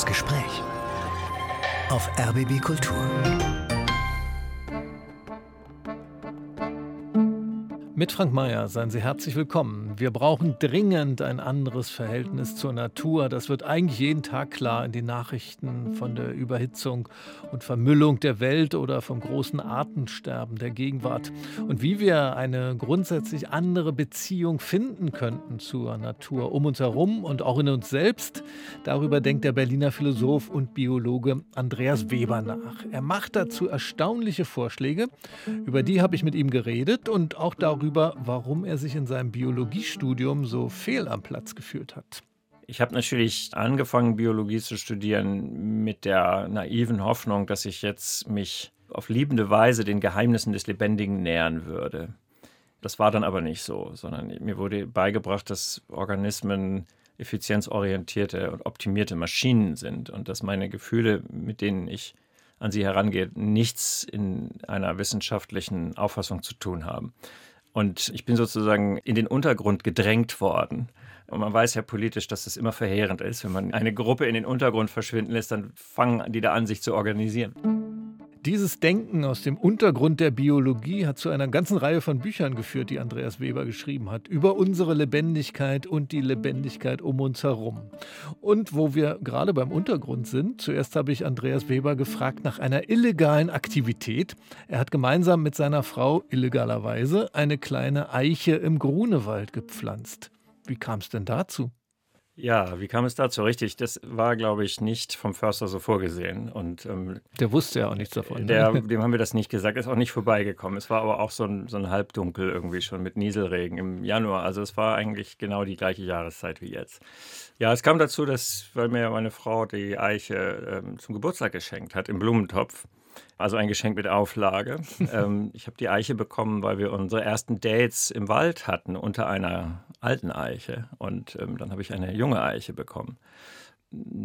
Das Gespräch auf RBB Kultur. Mit Frank Mayer seien Sie herzlich willkommen. Wir brauchen dringend ein anderes Verhältnis zur Natur. Das wird eigentlich jeden Tag klar in den Nachrichten von der Überhitzung und Vermüllung der Welt oder vom großen Artensterben der Gegenwart. Und wie wir eine grundsätzlich andere Beziehung finden könnten zur Natur um uns herum und auch in uns selbst, darüber denkt der Berliner Philosoph und Biologe Andreas Weber nach. Er macht dazu erstaunliche Vorschläge. Über die habe ich mit ihm geredet und auch darüber, darüber, warum er sich in seinem Biologiestudium so fehl am Platz gefühlt hat. Ich habe natürlich angefangen, Biologie zu studieren mit der naiven Hoffnung, dass ich jetzt mich auf liebende Weise den Geheimnissen des Lebendigen nähern würde. Das war dann aber nicht so, sondern mir wurde beigebracht, dass Organismen effizienzorientierte und optimierte Maschinen sind und dass meine Gefühle, mit denen ich an sie herangehe, nichts in einer wissenschaftlichen Auffassung zu tun haben. Und ich bin sozusagen in den Untergrund gedrängt worden. Und man weiß ja politisch, dass das immer verheerend ist. Wenn man eine Gruppe in den Untergrund verschwinden lässt, dann fangen die da an, sich zu organisieren. Dieses Denken aus dem Untergrund der Biologie hat zu einer ganzen Reihe von Büchern geführt, die Andreas Weber geschrieben hat, über unsere Lebendigkeit und die Lebendigkeit um uns herum. Und wo wir gerade beim Untergrund sind, zuerst habe ich Andreas Weber gefragt nach einer illegalen Aktivität. Er hat gemeinsam mit seiner Frau illegalerweise eine kleine Eiche im Grunewald gepflanzt. Wie kam es denn dazu? Ja, wie kam es dazu? Richtig, das war, glaube ich, nicht vom Förster so vorgesehen. Und, ähm, der wusste ja auch nichts davon. Ne? Der, dem haben wir das nicht gesagt, ist auch nicht vorbeigekommen. Es war aber auch so ein, so ein Halbdunkel irgendwie schon mit Nieselregen im Januar. Also es war eigentlich genau die gleiche Jahreszeit wie jetzt. Ja, es kam dazu, dass, weil mir meine Frau die Eiche ähm, zum Geburtstag geschenkt hat im Blumentopf. Also ein Geschenk mit Auflage. ähm, ich habe die Eiche bekommen, weil wir unsere ersten Dates im Wald hatten unter einer alten Eiche. Und ähm, dann habe ich eine junge Eiche bekommen.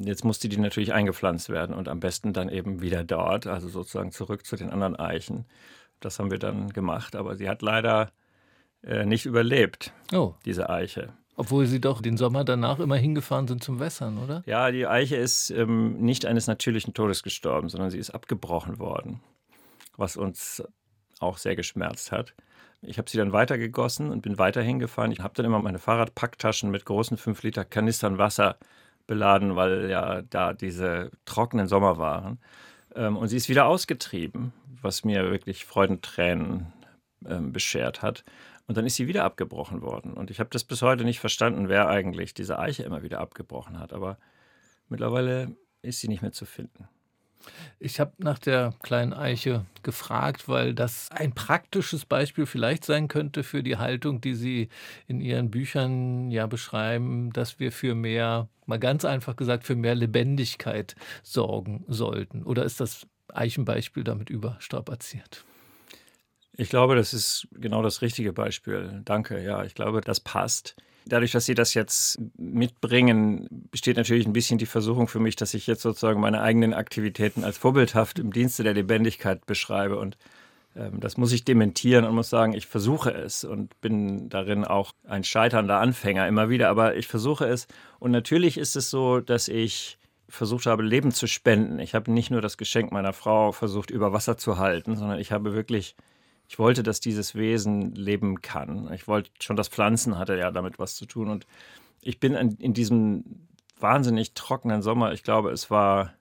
Jetzt musste die natürlich eingepflanzt werden und am besten dann eben wieder dort, also sozusagen zurück zu den anderen Eichen. Das haben wir dann gemacht, aber sie hat leider äh, nicht überlebt, oh. diese Eiche. Obwohl Sie doch den Sommer danach immer hingefahren sind zum Wässern, oder? Ja, die Eiche ist ähm, nicht eines natürlichen Todes gestorben, sondern sie ist abgebrochen worden, was uns auch sehr geschmerzt hat. Ich habe sie dann weitergegossen und bin weiter hingefahren. Ich habe dann immer meine Fahrradpacktaschen mit großen 5 Liter Kanistern Wasser beladen, weil ja da diese trockenen Sommer waren. Ähm, und sie ist wieder ausgetrieben, was mir wirklich Freudentränen ähm, beschert hat. Und dann ist sie wieder abgebrochen worden. Und ich habe das bis heute nicht verstanden, wer eigentlich diese Eiche immer wieder abgebrochen hat. Aber mittlerweile ist sie nicht mehr zu finden. Ich habe nach der kleinen Eiche gefragt, weil das ein praktisches Beispiel vielleicht sein könnte für die Haltung, die Sie in Ihren Büchern ja beschreiben, dass wir für mehr, mal ganz einfach gesagt, für mehr Lebendigkeit sorgen sollten. Oder ist das Eichenbeispiel damit überstrapaziert? Ich glaube, das ist genau das richtige Beispiel. Danke, ja, ich glaube, das passt. Dadurch, dass Sie das jetzt mitbringen, besteht natürlich ein bisschen die Versuchung für mich, dass ich jetzt sozusagen meine eigenen Aktivitäten als vorbildhaft im Dienste der Lebendigkeit beschreibe. Und ähm, das muss ich dementieren und muss sagen, ich versuche es und bin darin auch ein scheiternder Anfänger immer wieder, aber ich versuche es. Und natürlich ist es so, dass ich versucht habe, Leben zu spenden. Ich habe nicht nur das Geschenk meiner Frau versucht, über Wasser zu halten, sondern ich habe wirklich ich wollte, dass dieses Wesen leben kann. Ich wollte schon, das Pflanzen hatte ja damit was zu tun. Und ich bin in, in diesem wahnsinnig trockenen Sommer, ich glaube, es war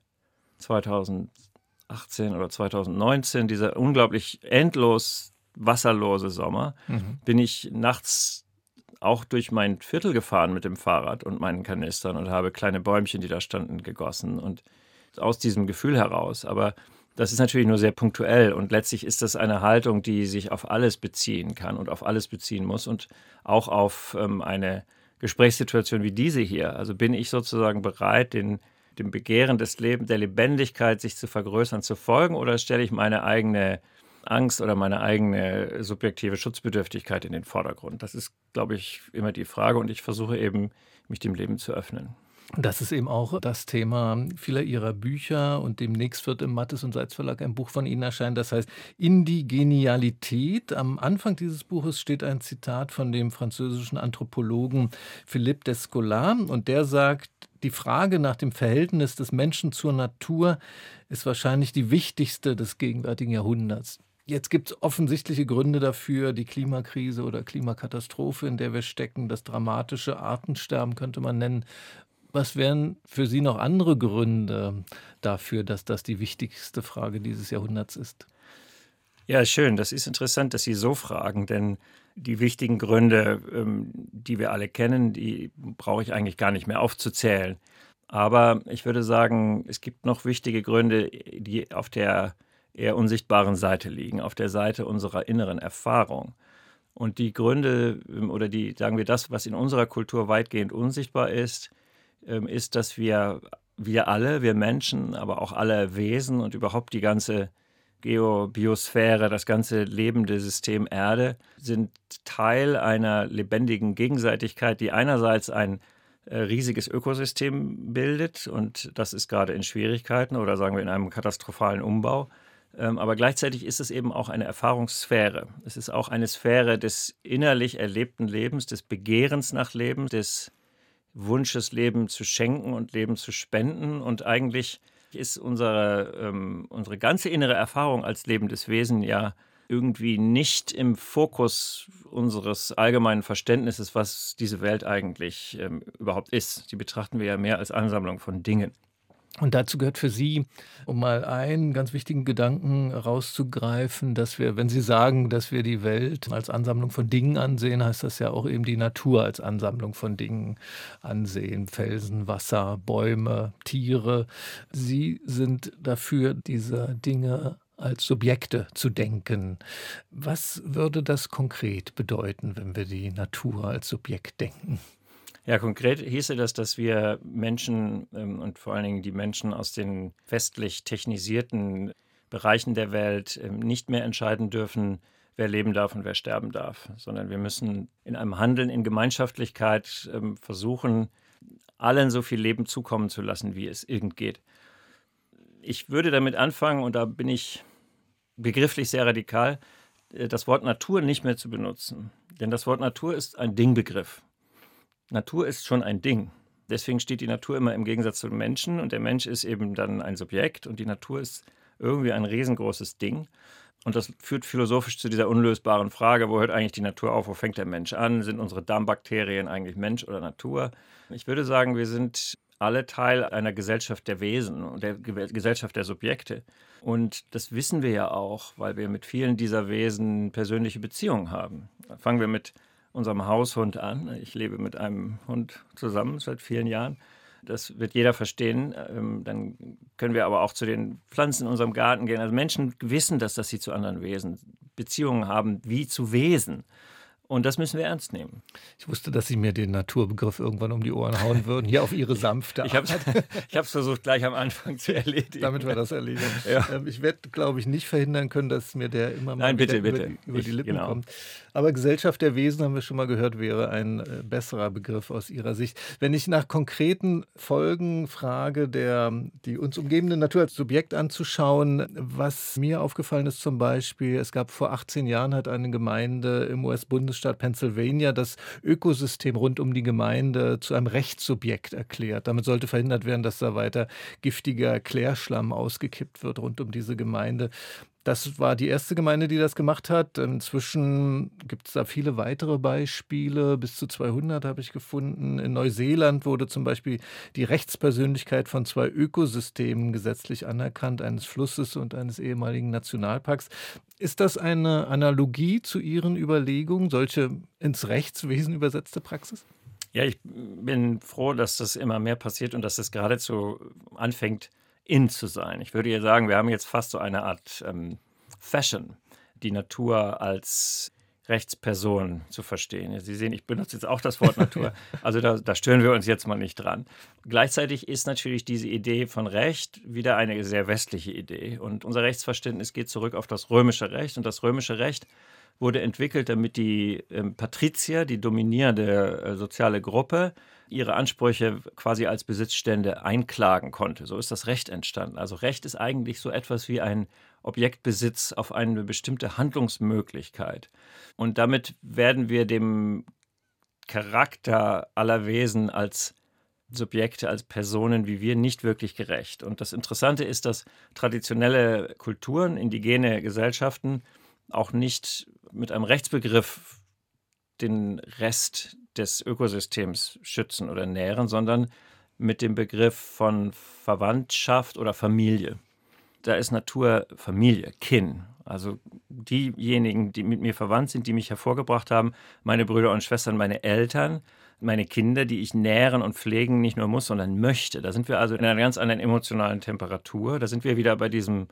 2018 oder 2019, dieser unglaublich endlos wasserlose Sommer, mhm. bin ich nachts auch durch mein Viertel gefahren mit dem Fahrrad und meinen Kanistern und habe kleine Bäumchen, die da standen, gegossen. Und aus diesem Gefühl heraus. Aber das ist natürlich nur sehr punktuell und letztlich ist das eine Haltung, die sich auf alles beziehen kann und auf alles beziehen muss und auch auf ähm, eine Gesprächssituation wie diese hier. Also bin ich sozusagen bereit, den, dem Begehren des Lebens, der Lebendigkeit, sich zu vergrößern, zu folgen oder stelle ich meine eigene Angst oder meine eigene subjektive Schutzbedürftigkeit in den Vordergrund? Das ist, glaube ich, immer die Frage und ich versuche eben, mich dem Leben zu öffnen. Das ist eben auch das Thema vieler Ihrer Bücher und demnächst wird im Mattes und Seitz Verlag ein Buch von Ihnen erscheinen, das heißt Indigenialität. Am Anfang dieses Buches steht ein Zitat von dem französischen Anthropologen Philippe Descola und der sagt, Die Frage nach dem Verhältnis des Menschen zur Natur ist wahrscheinlich die wichtigste des gegenwärtigen Jahrhunderts. Jetzt gibt es offensichtliche Gründe dafür, die Klimakrise oder Klimakatastrophe, in der wir stecken, das dramatische Artensterben könnte man nennen. Was wären für Sie noch andere Gründe dafür, dass das die wichtigste Frage dieses Jahrhunderts ist? Ja, schön. Das ist interessant, dass Sie so fragen, denn die wichtigen Gründe, ähm, die wir alle kennen, die brauche ich eigentlich gar nicht mehr aufzuzählen. Aber ich würde sagen, es gibt noch wichtige Gründe, die auf der eher unsichtbaren Seite liegen, auf der Seite unserer inneren Erfahrung. Und die Gründe ähm, oder die, sagen wir, das, was in unserer Kultur weitgehend unsichtbar ist, ist, dass wir, wir alle, wir Menschen, aber auch alle Wesen und überhaupt die ganze Geobiosphäre, das ganze lebende System Erde, sind Teil einer lebendigen Gegenseitigkeit, die einerseits ein äh, riesiges Ökosystem bildet und das ist gerade in Schwierigkeiten oder sagen wir in einem katastrophalen Umbau. Ähm, aber gleichzeitig ist es eben auch eine Erfahrungssphäre. Es ist auch eine Sphäre des innerlich erlebten Lebens, des Begehrens nach Leben, des Wunsches, Leben zu schenken und Leben zu spenden. Und eigentlich ist unsere, ähm, unsere ganze innere Erfahrung als lebendes Wesen ja irgendwie nicht im Fokus unseres allgemeinen Verständnisses, was diese Welt eigentlich ähm, überhaupt ist. Die betrachten wir ja mehr als Ansammlung von Dingen. Und dazu gehört für Sie, um mal einen ganz wichtigen Gedanken rauszugreifen, dass wir, wenn Sie sagen, dass wir die Welt als Ansammlung von Dingen ansehen, heißt das ja auch eben die Natur als Ansammlung von Dingen ansehen. Felsen, Wasser, Bäume, Tiere. Sie sind dafür, diese Dinge als Subjekte zu denken. Was würde das konkret bedeuten, wenn wir die Natur als Subjekt denken? Ja, konkret hieße das, dass wir Menschen ähm, und vor allen Dingen die Menschen aus den westlich technisierten Bereichen der Welt ähm, nicht mehr entscheiden dürfen, wer leben darf und wer sterben darf, sondern wir müssen in einem Handeln in Gemeinschaftlichkeit ähm, versuchen, allen so viel Leben zukommen zu lassen, wie es irgend geht. Ich würde damit anfangen, und da bin ich begrifflich sehr radikal, äh, das Wort Natur nicht mehr zu benutzen. Denn das Wort Natur ist ein Dingbegriff. Natur ist schon ein Ding. Deswegen steht die Natur immer im Gegensatz zum Menschen und der Mensch ist eben dann ein Subjekt und die Natur ist irgendwie ein riesengroßes Ding. Und das führt philosophisch zu dieser unlösbaren Frage, wo hört eigentlich die Natur auf, wo fängt der Mensch an? Sind unsere Darmbakterien eigentlich Mensch oder Natur? Ich würde sagen, wir sind alle Teil einer Gesellschaft der Wesen und der Gesellschaft der Subjekte. Und das wissen wir ja auch, weil wir mit vielen dieser Wesen persönliche Beziehungen haben. Fangen wir mit unserem Haushund an. Ich lebe mit einem Hund zusammen seit vielen Jahren. Das wird jeder verstehen. Ähm, dann können wir aber auch zu den Pflanzen in unserem Garten gehen. Also Menschen wissen das, dass sie zu anderen Wesen Beziehungen haben, wie zu Wesen. Und das müssen wir ernst nehmen. Ich wusste, dass Sie mir den Naturbegriff irgendwann um die Ohren hauen würden, hier auf Ihre sanfte Art. Ich habe es versucht, gleich am Anfang zu erledigen. Damit wir das erledigen. Ja. Ähm, ich werde, glaube ich, nicht verhindern können, dass mir der immer mal Nein, bitte, über, bitte. Die, über ich, die Lippen genau. kommt. Aber Gesellschaft der Wesen, haben wir schon mal gehört, wäre ein äh, besserer Begriff aus Ihrer Sicht. Wenn ich nach konkreten Folgen frage, der, die uns umgebende Natur als Subjekt anzuschauen, was mir aufgefallen ist zum Beispiel, es gab vor 18 Jahren hat eine Gemeinde im US-Bundesstaat Pennsylvania das Ökosystem rund um die Gemeinde zu einem Rechtssubjekt erklärt. Damit sollte verhindert werden, dass da weiter giftiger Klärschlamm ausgekippt wird rund um diese Gemeinde. Das war die erste Gemeinde, die das gemacht hat. Inzwischen gibt es da viele weitere Beispiele. Bis zu 200 habe ich gefunden. In Neuseeland wurde zum Beispiel die Rechtspersönlichkeit von zwei Ökosystemen gesetzlich anerkannt, eines Flusses und eines ehemaligen Nationalparks. Ist das eine Analogie zu Ihren Überlegungen, solche ins Rechtswesen übersetzte Praxis? Ja, ich bin froh, dass das immer mehr passiert und dass es geradezu anfängt, in zu sein. Ich würde ja sagen, wir haben jetzt fast so eine Art ähm, Fashion, die Natur als Rechtsperson zu verstehen. Sie sehen, ich benutze jetzt auch das Wort Natur. Also da, da stören wir uns jetzt mal nicht dran. Gleichzeitig ist natürlich diese Idee von Recht wieder eine sehr westliche Idee. Und unser Rechtsverständnis geht zurück auf das römische Recht. Und das römische Recht wurde entwickelt, damit die ähm, Patrizier, die dominierende äh, soziale Gruppe, ihre Ansprüche quasi als Besitzstände einklagen konnte. So ist das Recht entstanden. Also Recht ist eigentlich so etwas wie ein Objektbesitz auf eine bestimmte Handlungsmöglichkeit. Und damit werden wir dem Charakter aller Wesen als Subjekte, als Personen wie wir nicht wirklich gerecht. Und das Interessante ist, dass traditionelle Kulturen, indigene Gesellschaften auch nicht mit einem Rechtsbegriff den Rest des Ökosystems schützen oder nähren, sondern mit dem Begriff von Verwandtschaft oder Familie. Da ist Natur Familie, Kin. Also diejenigen, die mit mir verwandt sind, die mich hervorgebracht haben, meine Brüder und Schwestern, meine Eltern, meine Kinder, die ich nähren und pflegen nicht nur muss, sondern möchte. Da sind wir also in einer ganz anderen emotionalen Temperatur. Da sind wir wieder bei diesem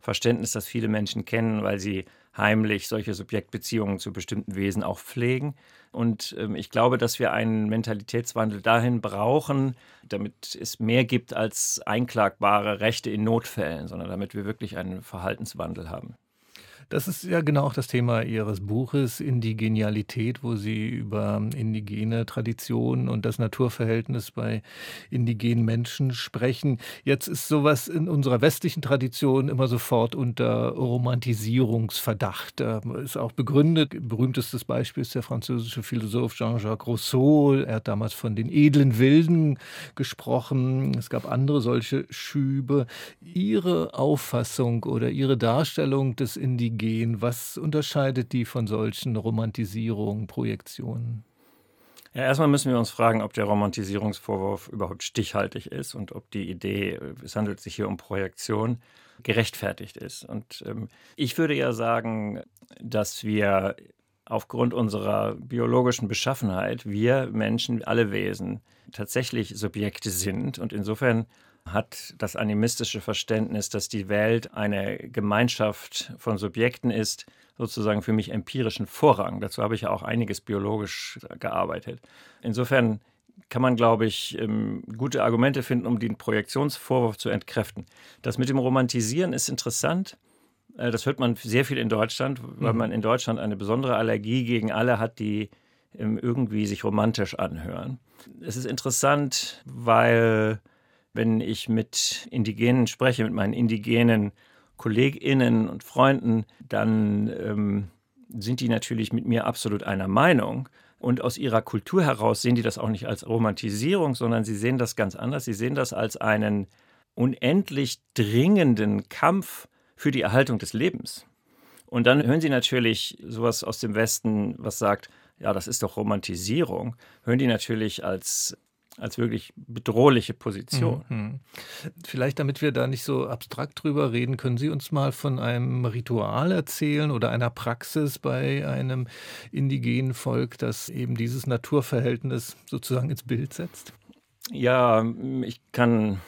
Verständnis, das viele Menschen kennen, weil sie heimlich solche Subjektbeziehungen zu bestimmten Wesen auch pflegen. Und ähm, ich glaube, dass wir einen Mentalitätswandel dahin brauchen, damit es mehr gibt als einklagbare Rechte in Notfällen, sondern damit wir wirklich einen Verhaltenswandel haben. Das ist ja genau auch das Thema Ihres Buches Indigenialität, wo Sie über indigene Traditionen und das Naturverhältnis bei indigenen Menschen sprechen. Jetzt ist sowas in unserer westlichen Tradition immer sofort unter Romantisierungsverdacht. Ist auch begründet. Berühmtestes Beispiel ist der französische Philosoph Jean-Jacques Rousseau. Er hat damals von den edlen Wilden gesprochen. Es gab andere solche Schübe. Ihre Auffassung oder Ihre Darstellung des Indigenen gehen? Was unterscheidet die von solchen Romantisierungen, Projektionen? Ja, erstmal müssen wir uns fragen, ob der Romantisierungsvorwurf überhaupt stichhaltig ist und ob die Idee, es handelt sich hier um Projektion, gerechtfertigt ist. Und ähm, ich würde ja sagen, dass wir aufgrund unserer biologischen Beschaffenheit, wir Menschen, alle Wesen, tatsächlich Subjekte sind und insofern hat das animistische Verständnis, dass die Welt eine Gemeinschaft von Subjekten ist, sozusagen für mich empirischen Vorrang. Dazu habe ich ja auch einiges biologisch gearbeitet. Insofern kann man, glaube ich, ähm, gute Argumente finden, um den Projektionsvorwurf zu entkräften. Das mit dem Romantisieren ist interessant. Äh, das hört man sehr viel in Deutschland, weil mhm. man in Deutschland eine besondere Allergie gegen alle hat, die ähm, irgendwie sich romantisch anhören. Es ist interessant, weil wenn ich mit Indigenen spreche, mit meinen indigenen KollegInnen und Freunden, dann ähm, sind die natürlich mit mir absolut einer Meinung. Und aus ihrer Kultur heraus sehen die das auch nicht als Romantisierung, sondern sie sehen das ganz anders. Sie sehen das als einen unendlich dringenden Kampf für die Erhaltung des Lebens. Und dann hören sie natürlich sowas aus dem Westen, was sagt, ja, das ist doch Romantisierung, hören die natürlich als als wirklich bedrohliche Position. Mhm. Vielleicht, damit wir da nicht so abstrakt drüber reden, können Sie uns mal von einem Ritual erzählen oder einer Praxis bei einem indigenen Volk, das eben dieses Naturverhältnis sozusagen ins Bild setzt? Ja, ich kann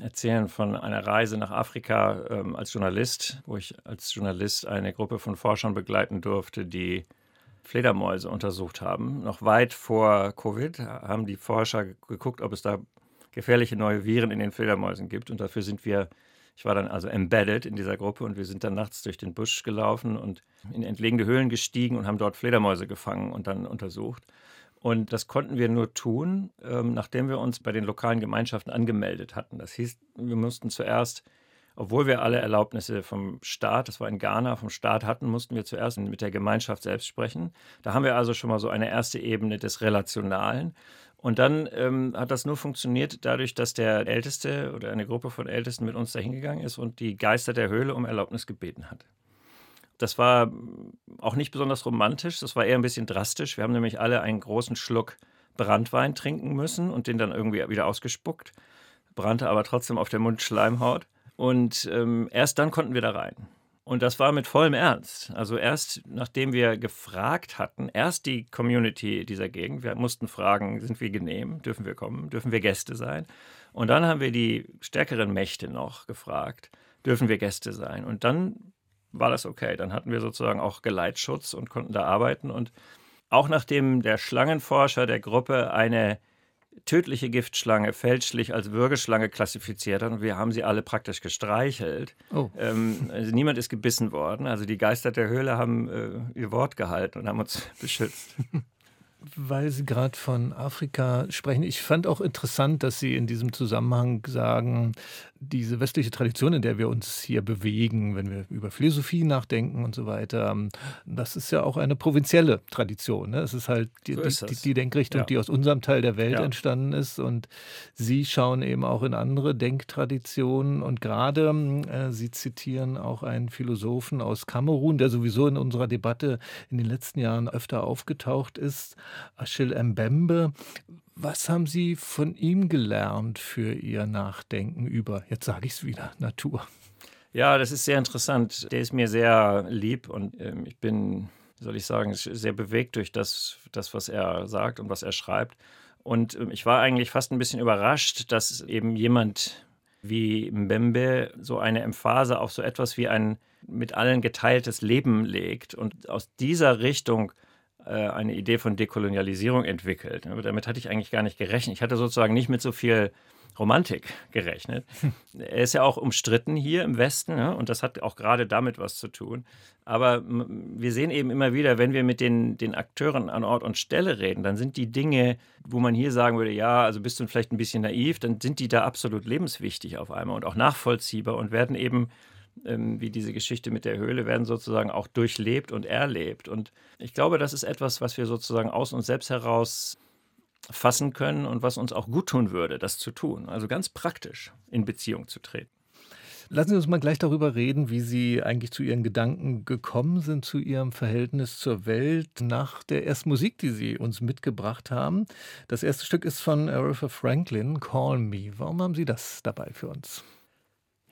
erzählen von einer Reise nach Afrika ähm, als Journalist, wo ich als Journalist eine Gruppe von Forschern begleiten durfte, die Fledermäuse untersucht haben. Noch weit vor Covid haben die Forscher geguckt, ob es da gefährliche neue Viren in den Fledermäusen gibt. Und dafür sind wir, ich war dann also embedded in dieser Gruppe und wir sind dann nachts durch den Busch gelaufen und in entlegene Höhlen gestiegen und haben dort Fledermäuse gefangen und dann untersucht. Und das konnten wir nur tun, ähm, nachdem wir uns bei den lokalen Gemeinschaften angemeldet hatten. Das hieß, wir mussten zuerst obwohl wir alle Erlaubnisse vom Staat, das war in Ghana, vom Staat hatten, mussten wir zuerst mit der Gemeinschaft selbst sprechen. Da haben wir also schon mal so eine erste Ebene des Relationalen. Und dann ähm, hat das nur funktioniert dadurch, dass der Älteste oder eine Gruppe von Ältesten mit uns dahin gegangen ist und die Geister der Höhle um Erlaubnis gebeten hat. Das war auch nicht besonders romantisch, das war eher ein bisschen drastisch. Wir haben nämlich alle einen großen Schluck Brandwein trinken müssen und den dann irgendwie wieder ausgespuckt, brannte aber trotzdem auf der Mundschleimhaut. Und ähm, erst dann konnten wir da rein. Und das war mit vollem Ernst. Also erst nachdem wir gefragt hatten, erst die Community dieser Gegend, wir mussten fragen, sind wir genehm, dürfen wir kommen, dürfen wir Gäste sein? Und dann haben wir die stärkeren Mächte noch gefragt, dürfen wir Gäste sein? Und dann war das okay. Dann hatten wir sozusagen auch Geleitschutz und konnten da arbeiten. Und auch nachdem der Schlangenforscher der Gruppe eine tödliche Giftschlange fälschlich als Würgeschlange klassifiziert hat und wir haben sie alle praktisch gestreichelt. Oh. Ähm, also niemand ist gebissen worden. Also die Geister der Höhle haben äh, ihr Wort gehalten und haben uns beschützt. Weil Sie gerade von Afrika sprechen, ich fand auch interessant, dass Sie in diesem Zusammenhang sagen, diese westliche Tradition, in der wir uns hier bewegen, wenn wir über Philosophie nachdenken und so weiter, das ist ja auch eine provinzielle Tradition. Ne? Es ist halt die, so ist die, die Denkrichtung, ja. die aus unserem Teil der Welt ja. entstanden ist. Und Sie schauen eben auch in andere Denktraditionen. Und gerade, äh, Sie zitieren auch einen Philosophen aus Kamerun, der sowieso in unserer Debatte in den letzten Jahren öfter aufgetaucht ist, Achille Mbembe. Was haben Sie von ihm gelernt für Ihr Nachdenken über, jetzt sage ich es wieder, Natur? Ja, das ist sehr interessant. Der ist mir sehr lieb und äh, ich bin, soll ich sagen, sehr bewegt durch das, das, was er sagt und was er schreibt. Und äh, ich war eigentlich fast ein bisschen überrascht, dass eben jemand wie Mbembe so eine Emphase auf so etwas wie ein mit allen geteiltes Leben legt und aus dieser Richtung eine Idee von Dekolonialisierung entwickelt. Aber damit hatte ich eigentlich gar nicht gerechnet. Ich hatte sozusagen nicht mit so viel Romantik gerechnet. er ist ja auch umstritten hier im Westen ne? und das hat auch gerade damit was zu tun. Aber wir sehen eben immer wieder, wenn wir mit den, den Akteuren an Ort und Stelle reden, dann sind die Dinge, wo man hier sagen würde, ja, also bist du vielleicht ein bisschen naiv, dann sind die da absolut lebenswichtig auf einmal und auch nachvollziehbar und werden eben ähm, wie diese Geschichte mit der Höhle, werden sozusagen auch durchlebt und erlebt. Und ich glaube, das ist etwas, was wir sozusagen aus uns selbst heraus fassen können und was uns auch gut tun würde, das zu tun. Also ganz praktisch in Beziehung zu treten. Lassen Sie uns mal gleich darüber reden, wie Sie eigentlich zu Ihren Gedanken gekommen sind, zu Ihrem Verhältnis zur Welt nach der ersten Musik, die Sie uns mitgebracht haben. Das erste Stück ist von Aretha Franklin, Call Me. Warum haben Sie das dabei für uns?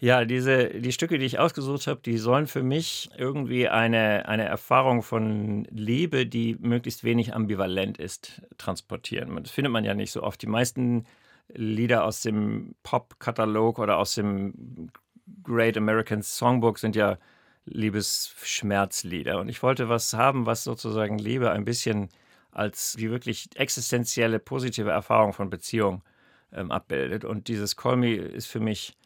Ja, diese, die Stücke, die ich ausgesucht habe, die sollen für mich irgendwie eine, eine Erfahrung von Liebe, die möglichst wenig ambivalent ist, transportieren. Das findet man ja nicht so oft. Die meisten Lieder aus dem Pop-Katalog oder aus dem Great American Songbook sind ja Liebesschmerzlieder. Und ich wollte was haben, was sozusagen Liebe ein bisschen als die wirklich existenzielle, positive Erfahrung von Beziehung ähm, abbildet. Und dieses Call Me ist für mich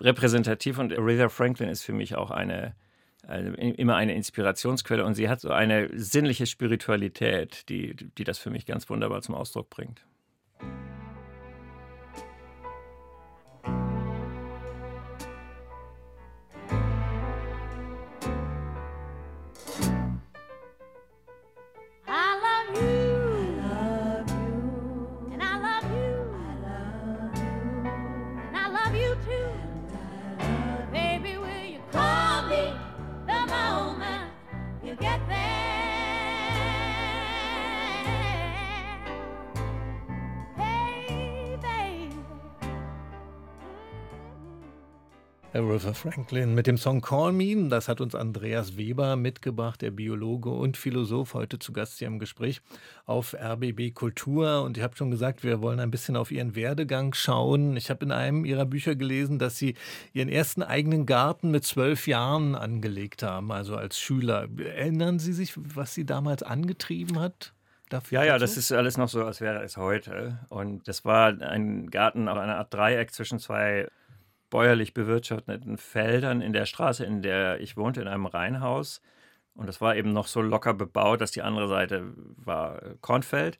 repräsentativ und Aretha Franklin ist für mich auch eine, eine, immer eine Inspirationsquelle und sie hat so eine sinnliche Spiritualität, die, die das für mich ganz wunderbar zum Ausdruck bringt. you get there. Aretha Franklin mit dem Song Call Me. Das hat uns Andreas Weber mitgebracht, der Biologe und Philosoph, heute zu Gast hier im Gespräch auf RBB Kultur. Und ich habe schon gesagt, wir wollen ein bisschen auf Ihren Werdegang schauen. Ich habe in einem Ihrer Bücher gelesen, dass Sie Ihren ersten eigenen Garten mit zwölf Jahren angelegt haben, also als Schüler. Erinnern Sie sich, was Sie damals angetrieben hat? Dafür ja, ja, das ist alles noch so, als wäre es heute. Und das war ein Garten auf einer Art Dreieck zwischen zwei bäuerlich bewirtschafteten Feldern in der Straße, in der ich wohnte, in einem Reihenhaus. Und das war eben noch so locker bebaut, dass die andere Seite war Kornfeld.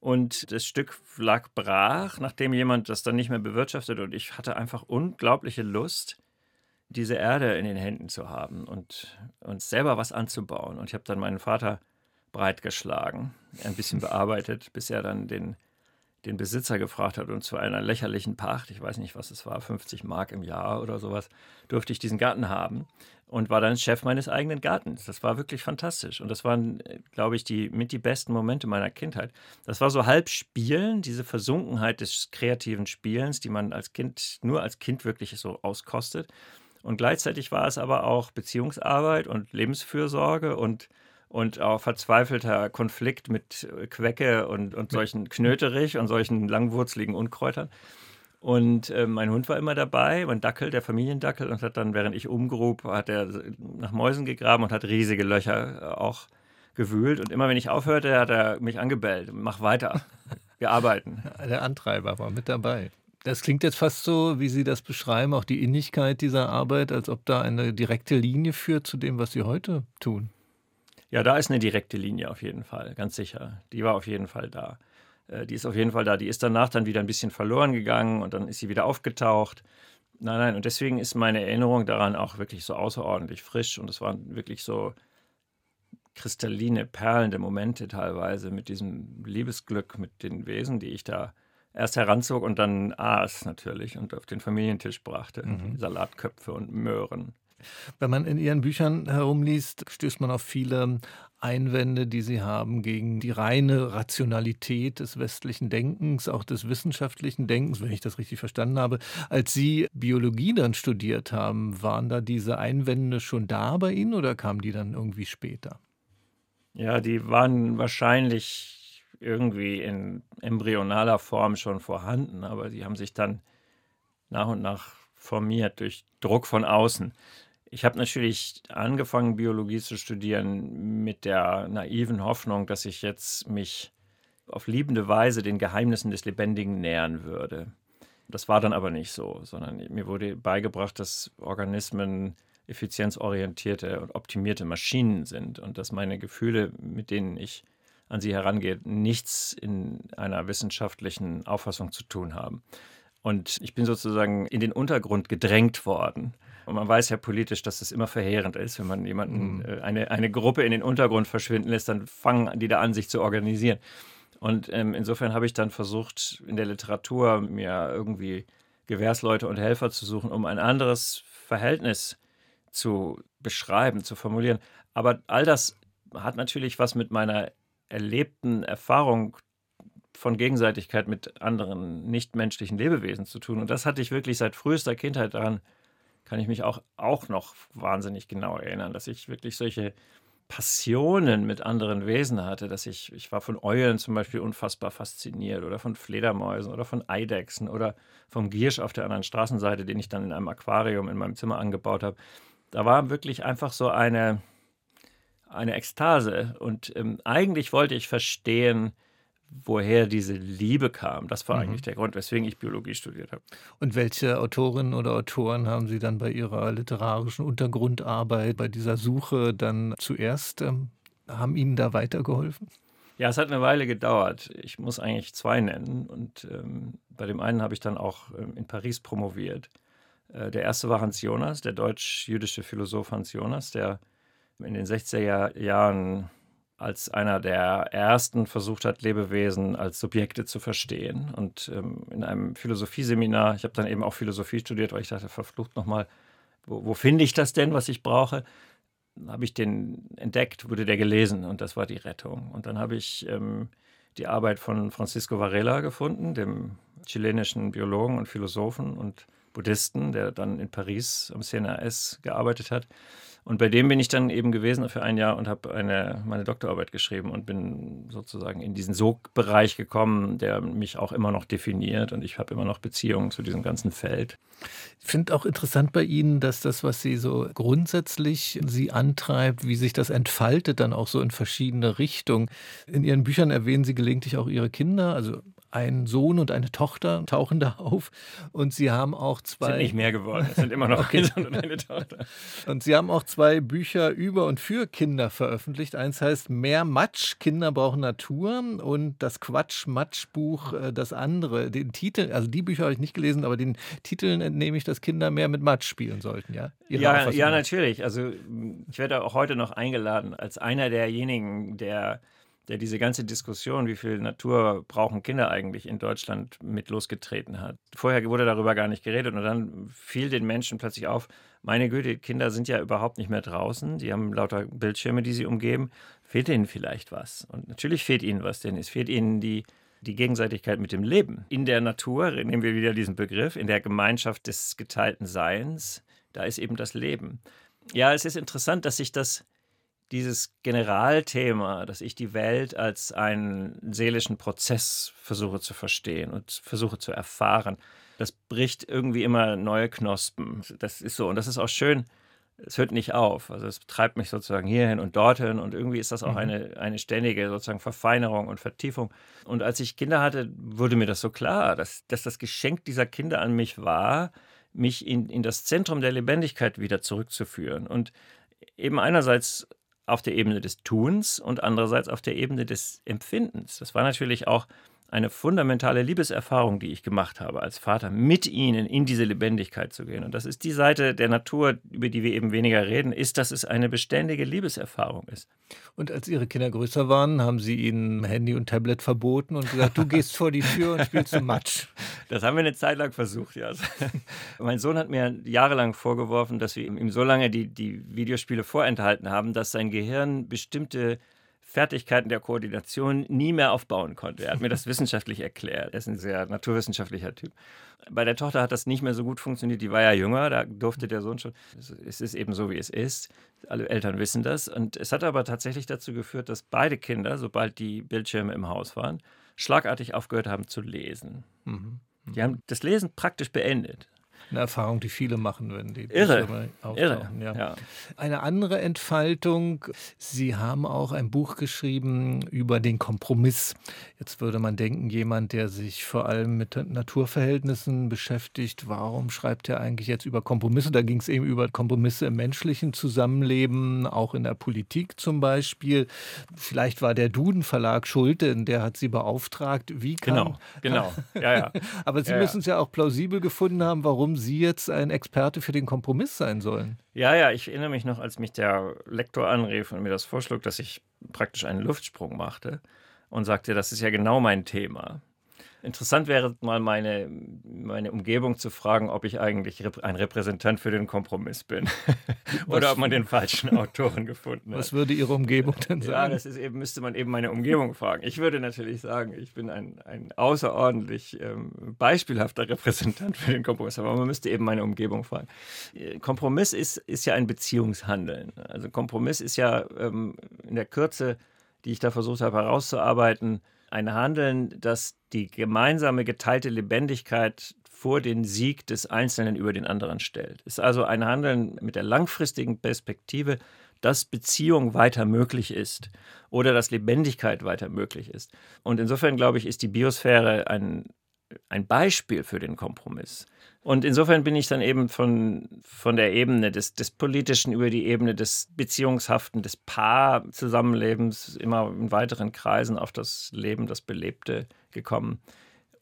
Und das Stück lag brach, nachdem jemand das dann nicht mehr bewirtschaftet. Und ich hatte einfach unglaubliche Lust, diese Erde in den Händen zu haben und, und selber was anzubauen. Und ich habe dann meinen Vater breitgeschlagen, ein bisschen bearbeitet, bis er dann den den Besitzer gefragt hat und zu einer lächerlichen Pacht, ich weiß nicht, was es war, 50 Mark im Jahr oder sowas, durfte ich diesen Garten haben und war dann Chef meines eigenen Gartens. Das war wirklich fantastisch und das waren, glaube ich, die mit die besten Momente meiner Kindheit. Das war so halb Spielen, diese Versunkenheit des kreativen Spielens, die man als Kind nur als Kind wirklich so auskostet. Und gleichzeitig war es aber auch Beziehungsarbeit und Lebensfürsorge und und auch verzweifelter Konflikt mit Quecke und, und solchen Knöterich und solchen langwurzligen Unkräutern. Und äh, mein Hund war immer dabei, mein Dackel, der Familiendackel, und hat dann, während ich umgrub, hat er nach Mäusen gegraben und hat riesige Löcher äh, auch gewühlt. Und immer wenn ich aufhörte, hat er mich angebellt. Mach weiter. Wir arbeiten. Der Antreiber war mit dabei. Das klingt jetzt fast so, wie Sie das beschreiben, auch die Innigkeit dieser Arbeit, als ob da eine direkte Linie führt zu dem, was Sie heute tun. Ja, da ist eine direkte Linie auf jeden Fall, ganz sicher. Die war auf jeden Fall da. Äh, die ist auf jeden Fall da. Die ist danach dann wieder ein bisschen verloren gegangen und dann ist sie wieder aufgetaucht. Nein, nein, und deswegen ist meine Erinnerung daran auch wirklich so außerordentlich frisch und es waren wirklich so kristalline, perlende Momente teilweise mit diesem Liebesglück mit den Wesen, die ich da erst heranzog und dann aß natürlich und auf den Familientisch brachte. Mhm. Salatköpfe und Möhren. Wenn man in Ihren Büchern herumliest, stößt man auf viele Einwände, die Sie haben gegen die reine Rationalität des westlichen Denkens, auch des wissenschaftlichen Denkens, wenn ich das richtig verstanden habe. Als Sie Biologie dann studiert haben, waren da diese Einwände schon da bei Ihnen oder kamen die dann irgendwie später? Ja, die waren wahrscheinlich irgendwie in embryonaler Form schon vorhanden, aber die haben sich dann nach und nach formiert durch Druck von außen. Ich habe natürlich angefangen, Biologie zu studieren mit der naiven Hoffnung, dass ich jetzt mich auf liebende Weise den Geheimnissen des Lebendigen nähern würde. Das war dann aber nicht so, sondern mir wurde beigebracht, dass Organismen effizienzorientierte und optimierte Maschinen sind und dass meine Gefühle, mit denen ich an sie herangehe, nichts in einer wissenschaftlichen Auffassung zu tun haben. Und ich bin sozusagen in den Untergrund gedrängt worden und man weiß ja politisch, dass das immer verheerend ist, wenn man jemanden, mhm. Äh, eine, eine Gruppe in den Untergrund verschwinden lässt, dann fangen die da an, sich zu organisieren. Und ähm, insofern habe ich dann versucht, in der Literatur mir irgendwie Gewährsleute und Helfer zu suchen, um ein anderes Verhältnis zu beschreiben, zu formulieren. Aber all das hat natürlich was mit meiner erlebten Erfahrung von Gegenseitigkeit mit anderen nichtmenschlichen Lebewesen zu tun. Und das hatte ich wirklich seit frühester Kindheit daran kann ich mich auch, auch noch wahnsinnig genau erinnern, dass ich wirklich solche Passionen mit anderen Wesen hatte, dass ich, ich war von Eulen zum Beispiel unfassbar fasziniert oder von Fledermäusen oder von Eidechsen oder vom Giersch auf der anderen Straßenseite, den ich dann in einem Aquarium in meinem Zimmer angebaut habe. Da war wirklich einfach so eine, eine Ekstase und ähm, eigentlich wollte ich verstehen, woher diese Liebe kam. Das war mhm. eigentlich der Grund, weswegen ich Biologie studiert habe. Und welche Autorinnen oder Autoren haben Sie dann bei Ihrer literarischen Untergrundarbeit, bei dieser Suche dann zuerst, ähm, haben Ihnen da weitergeholfen? Ja, es hat eine Weile gedauert. Ich muss eigentlich zwei nennen. Und ähm, bei dem einen habe ich dann auch ähm, in Paris promoviert. Äh, der erste war Hans Jonas, der deutsch-jüdische Philosoph Hans Jonas, der in den 60er Jahren als einer der ersten versucht hat, Lebewesen als Subjekte zu verstehen. Und ähm, in einem Philosophieseminar, ich habe dann eben auch Philosophie studiert, weil ich dachte, verflucht nochmal, wo, wo finde ich das denn, was ich brauche? Habe ich den entdeckt, wurde der gelesen und das war die Rettung. Und dann habe ich ähm, die Arbeit von Francisco Varela gefunden, dem chilenischen Biologen und Philosophen und Buddhisten, der dann in Paris am CNRS gearbeitet hat. Und bei dem bin ich dann eben gewesen für ein Jahr und habe eine, meine Doktorarbeit geschrieben und bin sozusagen in diesen Sogbereich gekommen, der mich auch immer noch definiert und ich habe immer noch Beziehungen zu diesem ganzen Feld. Ich finde auch interessant bei Ihnen, dass das, was Sie so grundsätzlich Sie antreibt, wie sich das entfaltet, dann auch so in verschiedene Richtungen. In Ihren Büchern erwähnen Sie gelegentlich auch Ihre Kinder, also ein Sohn und eine Tochter tauchen da auf und sie haben auch zwei. Sind nicht mehr geworden, es sind immer noch okay. ein Sohn und eine Tochter. Und sie haben auch zwei Bücher über und für Kinder veröffentlicht. Eins heißt Mehr Matsch, Kinder brauchen Natur und das Quatsch-Matsch-Buch, äh, das andere. Den Titel, also die Bücher habe ich nicht gelesen, aber den Titeln entnehme ich, dass Kinder mehr mit Matsch spielen sollten, ja? ja, ja, natürlich. Also ich werde auch heute noch eingeladen als einer derjenigen, der der diese ganze Diskussion, wie viel Natur brauchen Kinder eigentlich in Deutschland mit losgetreten hat. Vorher wurde darüber gar nicht geredet und dann fiel den Menschen plötzlich auf, meine Güte, Kinder sind ja überhaupt nicht mehr draußen, die haben lauter Bildschirme, die sie umgeben. Fehlt ihnen vielleicht was? Und natürlich fehlt ihnen was, denn es fehlt ihnen die, die Gegenseitigkeit mit dem Leben. In der Natur, nehmen wir wieder diesen Begriff, in der Gemeinschaft des geteilten Seins, da ist eben das Leben. Ja, es ist interessant, dass sich das dieses Generalthema, dass ich die Welt als einen seelischen Prozess versuche zu verstehen und versuche zu erfahren, das bricht irgendwie immer neue Knospen. Das ist so und das ist auch schön. Es hört nicht auf. Also es treibt mich sozusagen hierhin und dorthin und irgendwie ist das auch mhm. eine, eine ständige sozusagen Verfeinerung und Vertiefung. Und als ich Kinder hatte, wurde mir das so klar, dass, dass das Geschenk dieser Kinder an mich war, mich in, in das Zentrum der Lebendigkeit wieder zurückzuführen und eben einerseits auf der Ebene des Tuns und andererseits auf der Ebene des Empfindens. Das war natürlich auch eine fundamentale Liebeserfahrung, die ich gemacht habe als Vater, mit ihnen in diese Lebendigkeit zu gehen. Und das ist die Seite der Natur, über die wir eben weniger reden, ist, dass es eine beständige Liebeserfahrung ist. Und als Ihre Kinder größer waren, haben Sie ihnen Handy und Tablet verboten und gesagt, du gehst vor die Tür und spielst zum Matsch. Das haben wir eine Zeit lang versucht, ja. mein Sohn hat mir jahrelang vorgeworfen, dass wir ihm so lange die, die Videospiele vorenthalten haben, dass sein Gehirn bestimmte Fertigkeiten der Koordination nie mehr aufbauen konnte. Er hat mir das wissenschaftlich erklärt. Er ist ein sehr naturwissenschaftlicher Typ. Bei der Tochter hat das nicht mehr so gut funktioniert. Die war ja jünger, da durfte der Sohn schon. Es ist eben so, wie es ist. Alle Eltern wissen das. Und es hat aber tatsächlich dazu geführt, dass beide Kinder, sobald die Bildschirme im Haus waren, schlagartig aufgehört haben zu lesen. Mhm. Die haben das Lesen praktisch beendet eine Erfahrung, die viele machen, wenn die Irre. Irre. Ja. ja. Eine andere Entfaltung, Sie haben auch ein Buch geschrieben über den Kompromiss. Jetzt würde man denken, jemand, der sich vor allem mit Naturverhältnissen beschäftigt, warum schreibt er eigentlich jetzt über Kompromisse? Da ging es eben über Kompromisse im menschlichen Zusammenleben, auch in der Politik zum Beispiel. Vielleicht war der Duden Verlag schuld, denn der hat Sie beauftragt. Wie kann, genau, genau. Ja, ja. Aber Sie ja, müssen es ja auch plausibel gefunden haben, warum Sie jetzt ein Experte für den Kompromiss sein sollen. Ja, ja, ich erinnere mich noch, als mich der Lektor anrief und mir das vorschlug, dass ich praktisch einen Luftsprung machte und sagte, das ist ja genau mein Thema. Interessant wäre mal meine, meine Umgebung zu fragen, ob ich eigentlich ein Repräsentant für den Kompromiss bin. Oder ob man den falschen Autoren gefunden hat. Was würde Ihre Umgebung denn sagen? Ja, das ist eben, müsste man eben meine Umgebung fragen. Ich würde natürlich sagen, ich bin ein, ein außerordentlich ähm, beispielhafter Repräsentant für den Kompromiss, aber man müsste eben meine Umgebung fragen. Kompromiss ist, ist ja ein Beziehungshandeln. Also Kompromiss ist ja ähm, in der Kürze, die ich da versucht habe herauszuarbeiten, ein Handeln, das die gemeinsame geteilte Lebendigkeit vor den Sieg des Einzelnen über den anderen stellt. Ist also ein Handeln mit der langfristigen Perspektive, dass Beziehung weiter möglich ist oder dass Lebendigkeit weiter möglich ist. Und insofern glaube ich, ist die Biosphäre ein, ein Beispiel für den Kompromiss. Und insofern bin ich dann eben von, von der Ebene des, des Politischen über die Ebene des Beziehungshaften, des Paarzusammenlebens immer in weiteren Kreisen auf das Leben, das Belebte gekommen.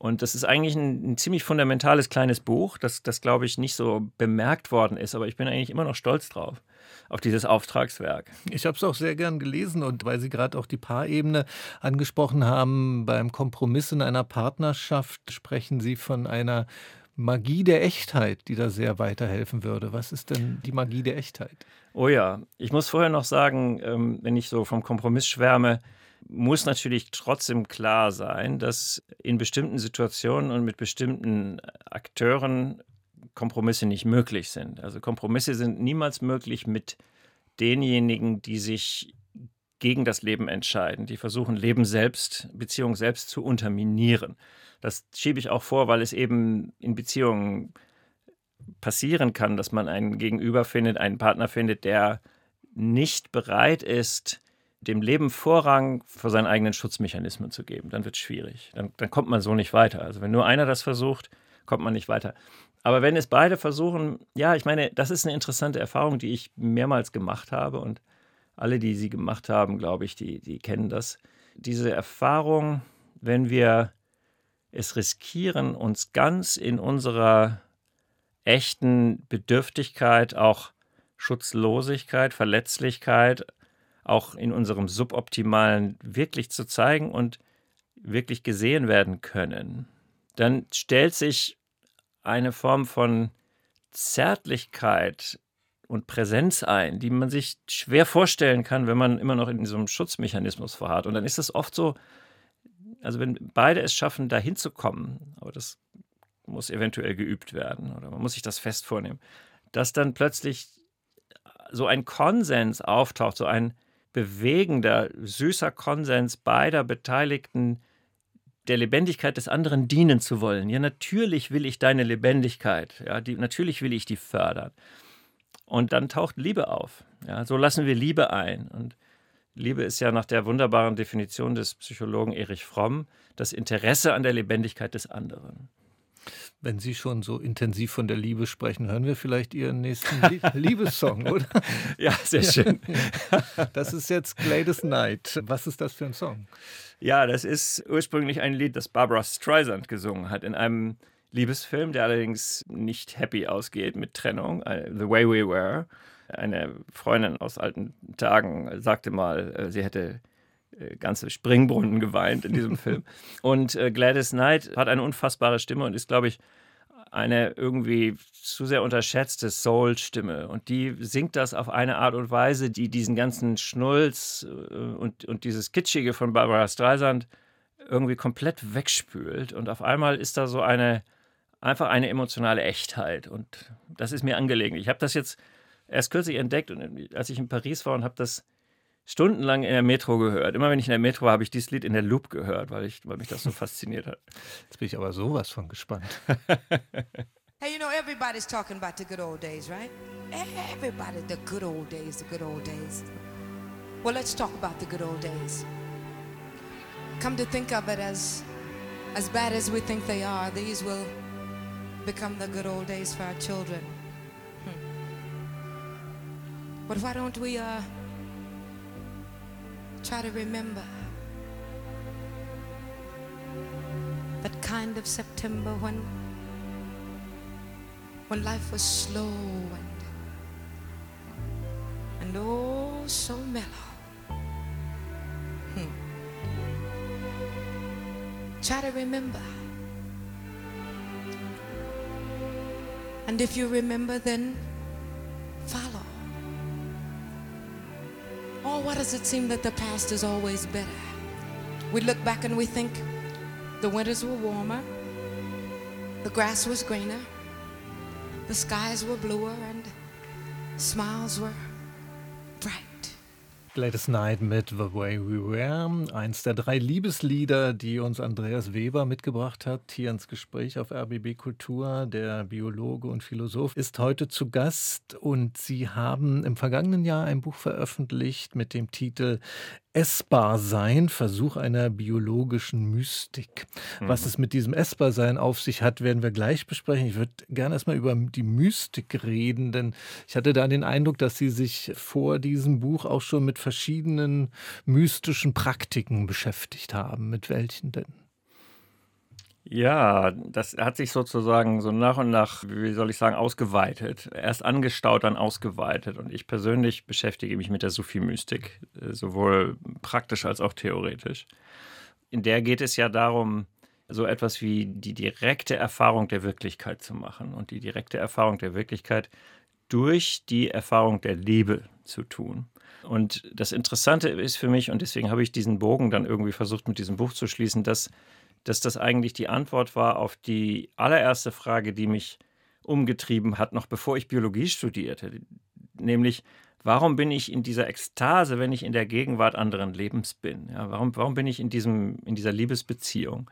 Und das ist eigentlich ein, ein, ziemlich fundamentales kleines Buch, das, das, glaube ich, nicht so bemerkt worden ist, aber ich bin eigentlich immer noch stolz drauf, auf dieses Auftragswerk. Ich habe es auch sehr gern gelesen und weil Sie gerade auch die Paarebene angesprochen haben, beim Kompromiss in einer Partnerschaft sprechen Sie von einer Magie der Echtheit, die da sehr weiterhelfen würde. Was ist denn die Magie der Echtheit? Oh ja, ich muss vorher noch sagen, ähm, wenn ich so vom Kompromiss schwärme, muss natürlich trotzdem klar sein, dass in bestimmten Situationen und mit bestimmten Akteuren Kompromisse nicht möglich sind. Also Kompromisse sind niemals möglich mit denjenigen, die sich gegen das Leben entscheiden, die versuchen, Leben selbst, Beziehung selbst zu unterminieren. Das schiebe ich auch vor, weil es eben in Beziehungen passieren kann, dass man einen Gegenüber findet, einen Partner findet, der nicht bereit ist, dem Leben Vorrang vor seinen eigenen Schutzmechanismen zu geben. Dann wird es schwierig. Dann, dann kommt man so nicht weiter. Also wenn nur einer das versucht, kommt man nicht weiter. Aber wenn es beide versuchen, ja, ich meine, das ist eine interessante Erfahrung, die ich mehrmals gemacht habe und alle, die sie gemacht haben, glaube ich, die, die kennen das. Diese Erfahrung, wenn wir es riskieren, uns ganz in unserer echten Bedürftigkeit, auch Schutzlosigkeit, Verletzlichkeit, auch in unserem Suboptimalen wirklich zu zeigen und wirklich gesehen werden können, dann stellt sich eine Form von Zärtlichkeit und Präsenz ein, die man sich schwer vorstellen kann, wenn man immer noch in diesem Schutzmechanismus verharrt. Und dann ist es oft so, also wenn beide es schaffen, da hinzukommen, aber das muss eventuell geübt werden oder man muss sich das fest vornehmen, dass dann plötzlich so ein Konsens auftaucht, so ein bewegender, süßer Konsens beider Beteiligten, der Lebendigkeit des anderen dienen zu wollen. Ja, natürlich will ich deine Lebendigkeit, ja, die, natürlich will ich die fördern. Und dann taucht Liebe auf. Ja, so lassen wir Liebe ein. Und Liebe ist ja nach der wunderbaren Definition des Psychologen Erich Fromm das Interesse an der Lebendigkeit des anderen. Wenn Sie schon so intensiv von der Liebe sprechen, hören wir vielleicht Ihren nächsten Liebessong, oder? Ja, sehr schön. Das ist jetzt Gladys Knight. Was ist das für ein Song? Ja, das ist ursprünglich ein Lied, das Barbara Streisand gesungen hat in einem Liebesfilm, der allerdings nicht happy ausgeht mit Trennung. Äh, The Way We Were. Eine Freundin aus alten Tagen sagte mal, äh, sie hätte ganze Springbrunnen geweint in diesem Film. Und Gladys Knight hat eine unfassbare Stimme und ist, glaube ich, eine irgendwie zu sehr unterschätzte Soul-Stimme. Und die singt das auf eine Art und Weise, die diesen ganzen Schnulz und, und dieses Kitschige von Barbara Streisand irgendwie komplett wegspült. Und auf einmal ist da so eine, einfach eine emotionale Echtheit. Und das ist mir angelegen. Ich habe das jetzt erst kürzlich entdeckt, und als ich in Paris war und habe das stundenlang in der Metro gehört. Immer wenn ich in der Metro war, habe ich dieses Lied in der Loop gehört, weil, ich, weil mich das so fasziniert hat. Jetzt bin ich aber sowas von gespannt. hey, you know, everybody's talking about the good old days, right? Everybody, the good old days, the good old days. Well, let's talk about the good old days. Come to think of it as as bad as we think they are, these will become the good old days for our children. Hmm. But why don't we uh, try to remember that kind of September when when life was slow and and oh so mellow. Hmm. Try to remember. And if you remember, then why does it seem that the past is always better? We look back and we think the winters were warmer, the grass was greener, the skies were bluer, and smiles were. Gladys Knight mit The Way We Were, eins der drei Liebeslieder, die uns Andreas Weber mitgebracht hat, hier ins Gespräch auf RBB Kultur. Der Biologe und Philosoph ist heute zu Gast und Sie haben im vergangenen Jahr ein Buch veröffentlicht mit dem Titel Essbarsein, Versuch einer biologischen Mystik. Mhm. Was es mit diesem Essbarsein auf sich hat, werden wir gleich besprechen. Ich würde gerne erstmal über die Mystik reden, denn ich hatte da den Eindruck, dass Sie sich vor diesem Buch auch schon mit verschiedenen mystischen Praktiken beschäftigt haben. Mit welchen denn? Ja, das hat sich sozusagen so nach und nach, wie soll ich sagen, ausgeweitet. Erst angestaut, dann ausgeweitet. Und ich persönlich beschäftige mich mit der Sufi-Mystik, äh, sowohl praktisch als auch theoretisch. In der geht es ja darum, so etwas wie die direkte Erfahrung der Wirklichkeit zu machen und die direkte Erfahrung der Wirklichkeit durch die Erfahrung der Liebe zu tun. Und das Interessante ist für mich, und deswegen habe ich diesen Bogen dann irgendwie versucht, mit diesem Buch zu schließen, dass dass das eigentlich die Antwort war auf die allererste Frage, die mich umgetrieben hat, noch bevor ich Biologie studierte. Nämlich, warum bin ich in dieser Ekstase, wenn ich in der Gegenwart anderen Lebens bin? Ja, warum, warum bin ich in, diesem, in dieser Liebesbeziehung?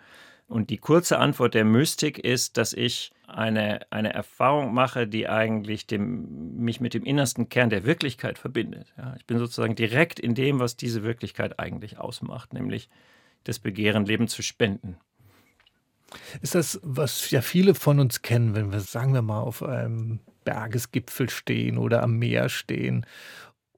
Und die kurze Antwort der Mystik ist, dass ich eine, eine Erfahrung mache, die eigentlich dem, mich mit dem innersten Kern der Wirklichkeit verbindet. Ja, ich bin sozusagen direkt in dem, was diese Wirklichkeit eigentlich ausmacht, nämlich das Begehren, Leben zu spenden. Ist das, was ja viele von uns kennen, wenn wir, sagen wir mal, auf einem Bergesgipfel stehen oder am Meer stehen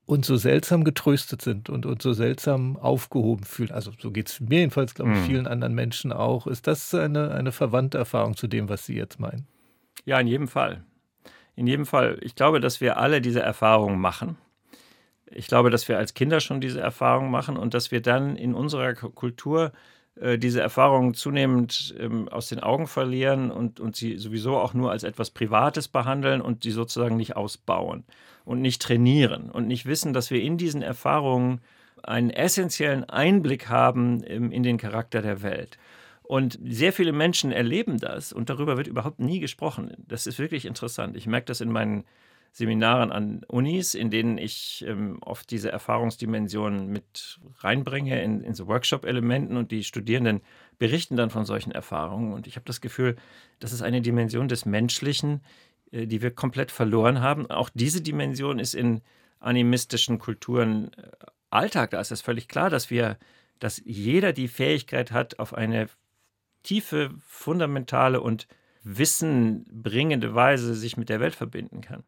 und so seltsam getröstet sind und uns so seltsam aufgehoben fühlen. Also so geht es mir jedenfalls, glaube ich, mhm. vielen anderen Menschen auch. Ist das eine, eine verwandte Erfahrung zu dem, was Sie jetzt meinen? Ja, in jedem Fall. In jedem Fall. Ich glaube, dass wir alle diese Erfahrungen machen ich glaube, dass wir als Kinder schon diese Erfahrung machen und dass wir dann in unserer Kultur äh, diese Erfahrungen zunehmend ähm, aus den Augen verlieren und, und sie sowieso auch nur als etwas Privates behandeln und sie sozusagen nicht ausbauen und nicht trainieren und nicht wissen, dass wir in diesen Erfahrungen einen essentiellen Einblick haben ähm, in den Charakter der Welt. Und sehr viele Menschen erleben das und darüber wird überhaupt nie gesprochen. Das ist wirklich interessant. Ich merke das in meinen Seminaren an Unis, in denen ich ähm, oft diese Erfahrungsdimensionen mit reinbringe in, in so Workshop-Elementen und die Studierenden berichten dann von solchen Erfahrungen. Und ich habe das Gefühl, das ist eine Dimension des Menschlichen, äh, die wir komplett verloren haben. Auch diese Dimension ist in animistischen Kulturen äh, Alltag. Da ist es völlig klar, dass wir, dass jeder die Fähigkeit hat, auf eine tiefe, fundamentale und wissenbringende Weise sich mit der Welt verbinden kann.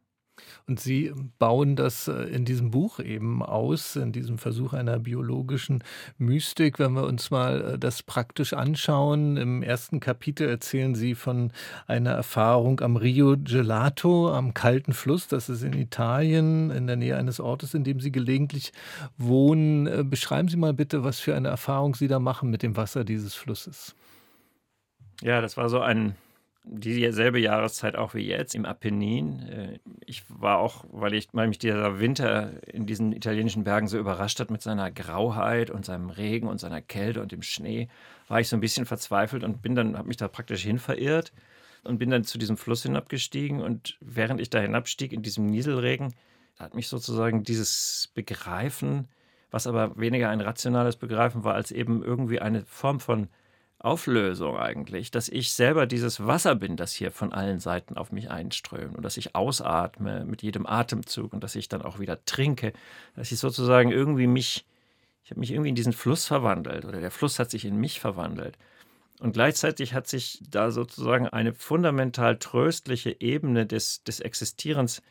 Und Sie bauen das äh, in diesem Buch eben aus, in diesem Versuch einer biologischen Mystik. Wenn wir uns mal äh, das praktisch anschauen, im ersten Kapitel erzählen Sie von einer Erfahrung am Rio Gelato, am kalten Fluss. Das ist in Italien, in der Nähe eines Ortes, in dem Sie gelegentlich wohnen. Äh, beschreiben Sie mal bitte, was für eine Erfahrung Sie da machen mit dem Wasser dieses Flusses. Ja, das war so ein dieselbe Jahreszeit auch wie jetzt im Apennin. Äh, ich war auch, weil, ich, weil mich dieser Winter in diesen italienischen Bergen so überrascht hat mit seiner Grauheit und seinem Regen und seiner Kälte und dem Schnee, war ich so ein bisschen verzweifelt und bin dann, habe mich da praktisch hin verirrt und bin dann zu diesem Fluss hinabgestiegen. Und während ich da hinabstieg in diesem Nieselregen, hat mich sozusagen dieses Begreifen, was aber weniger ein rationales Begreifen war, als eben irgendwie eine Form von Auflösung eigentlich, dass ich selber dieses Wasser bin, das hier von allen Seiten auf mich einströmt und dass ich ausatme mit jedem Atemzug und dass ich dann auch wieder trinke, dass ich sozusagen irgendwie mich, ich habe mich irgendwie in diesen Fluss verwandelt oder der Fluss hat sich in mich verwandelt. Und gleichzeitig hat sich da sozusagen eine fundamental tröstliche Ebene des, des Existierens